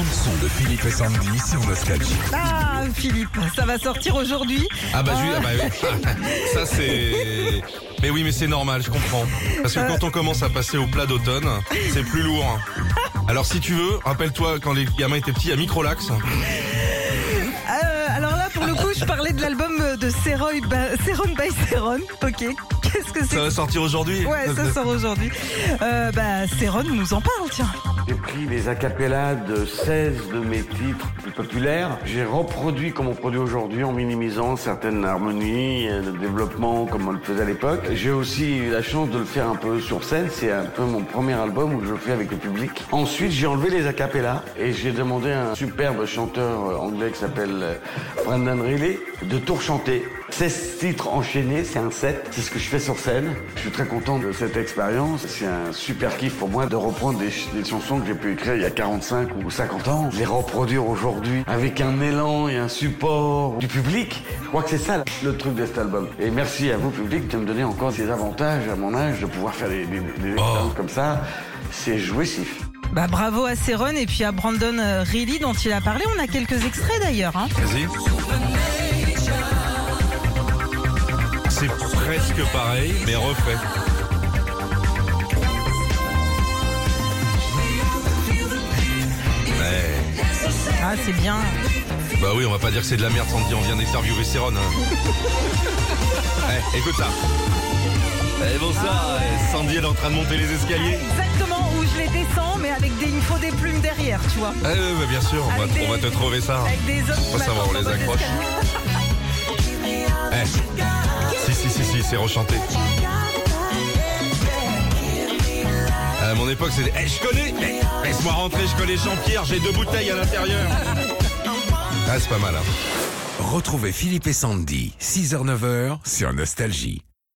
bande son de Philippe et Sandy sur Nostalgie. Ah, Philippe, ça va sortir aujourd'hui. Ah bah, ju- ah bah oui. ça c'est... Mais oui mais c'est normal, je comprends. Parce que quand on commence à passer au plat d'automne, c'est plus lourd. Alors si tu veux, rappelle-toi quand les gamins étaient petits à Microlax. Euh, alors là, pour le coup, je parlais de l'album de Seroy Ba- Seron by Seron. Ok. Qu'est-ce que c'est Ça va sortir aujourd'hui Ouais, ça sort aujourd'hui. Euh, bah, Seron nous en parle, tiens. J'ai pris les acapellas de 16 de mes titres plus populaires. J'ai reproduit comme on produit aujourd'hui en minimisant certaines harmonies, de développement comme on le faisait à l'époque. J'ai aussi eu la chance de le faire un peu sur scène. C'est un peu mon premier album où je le fais avec le public. Ensuite, j'ai enlevé les acapellas et j'ai demandé à un superbe chanteur euh, anglais qui s'appelle euh, Brendan Riley de tout rechanter. 16 titres enchaînés, c'est un set, c'est ce que je fais sur scène. Je suis très content de cette expérience. C'est un super kiff pour moi de reprendre des, ch- des chansons que j'ai pu écrire il y a 45 ou 50 ans, les reproduire aujourd'hui avec un élan et un support du public. Je crois que c'est ça le truc de cet album. Et merci à vous, public, de me donner encore ces avantages à mon âge de pouvoir faire des, des, des expériences comme ça. C'est jouissif. Bah, bravo à Seron et puis à Brandon euh, Reilly dont il a parlé. On a quelques extraits d'ailleurs. Hein. Vas-y. C'est presque pareil, mais refait. Ouais. Ah, c'est bien. Bah oui, on va pas dire que c'est de la merde, Sandy, on vient d'interviewer Céron. hein. Eh, écoute ça. Eh, bonsoir, eh, Sandy elle est en train de monter les escaliers. Exactement où je les descends, mais avec des, il faut des plumes derrière, tu vois. Eh, bah, bien sûr, on va, Avec des- on va te trouver ça. Avec des hommes va, on les accroche. C'est rechanté. À mon époque, c'était. Eh, je connais Eh, Laisse-moi rentrer, je connais Jean-Pierre, j'ai deux bouteilles à l'intérieur. Ah, c'est pas mal, hein. Retrouvez Philippe et Sandy, 6h-9h sur Nostalgie.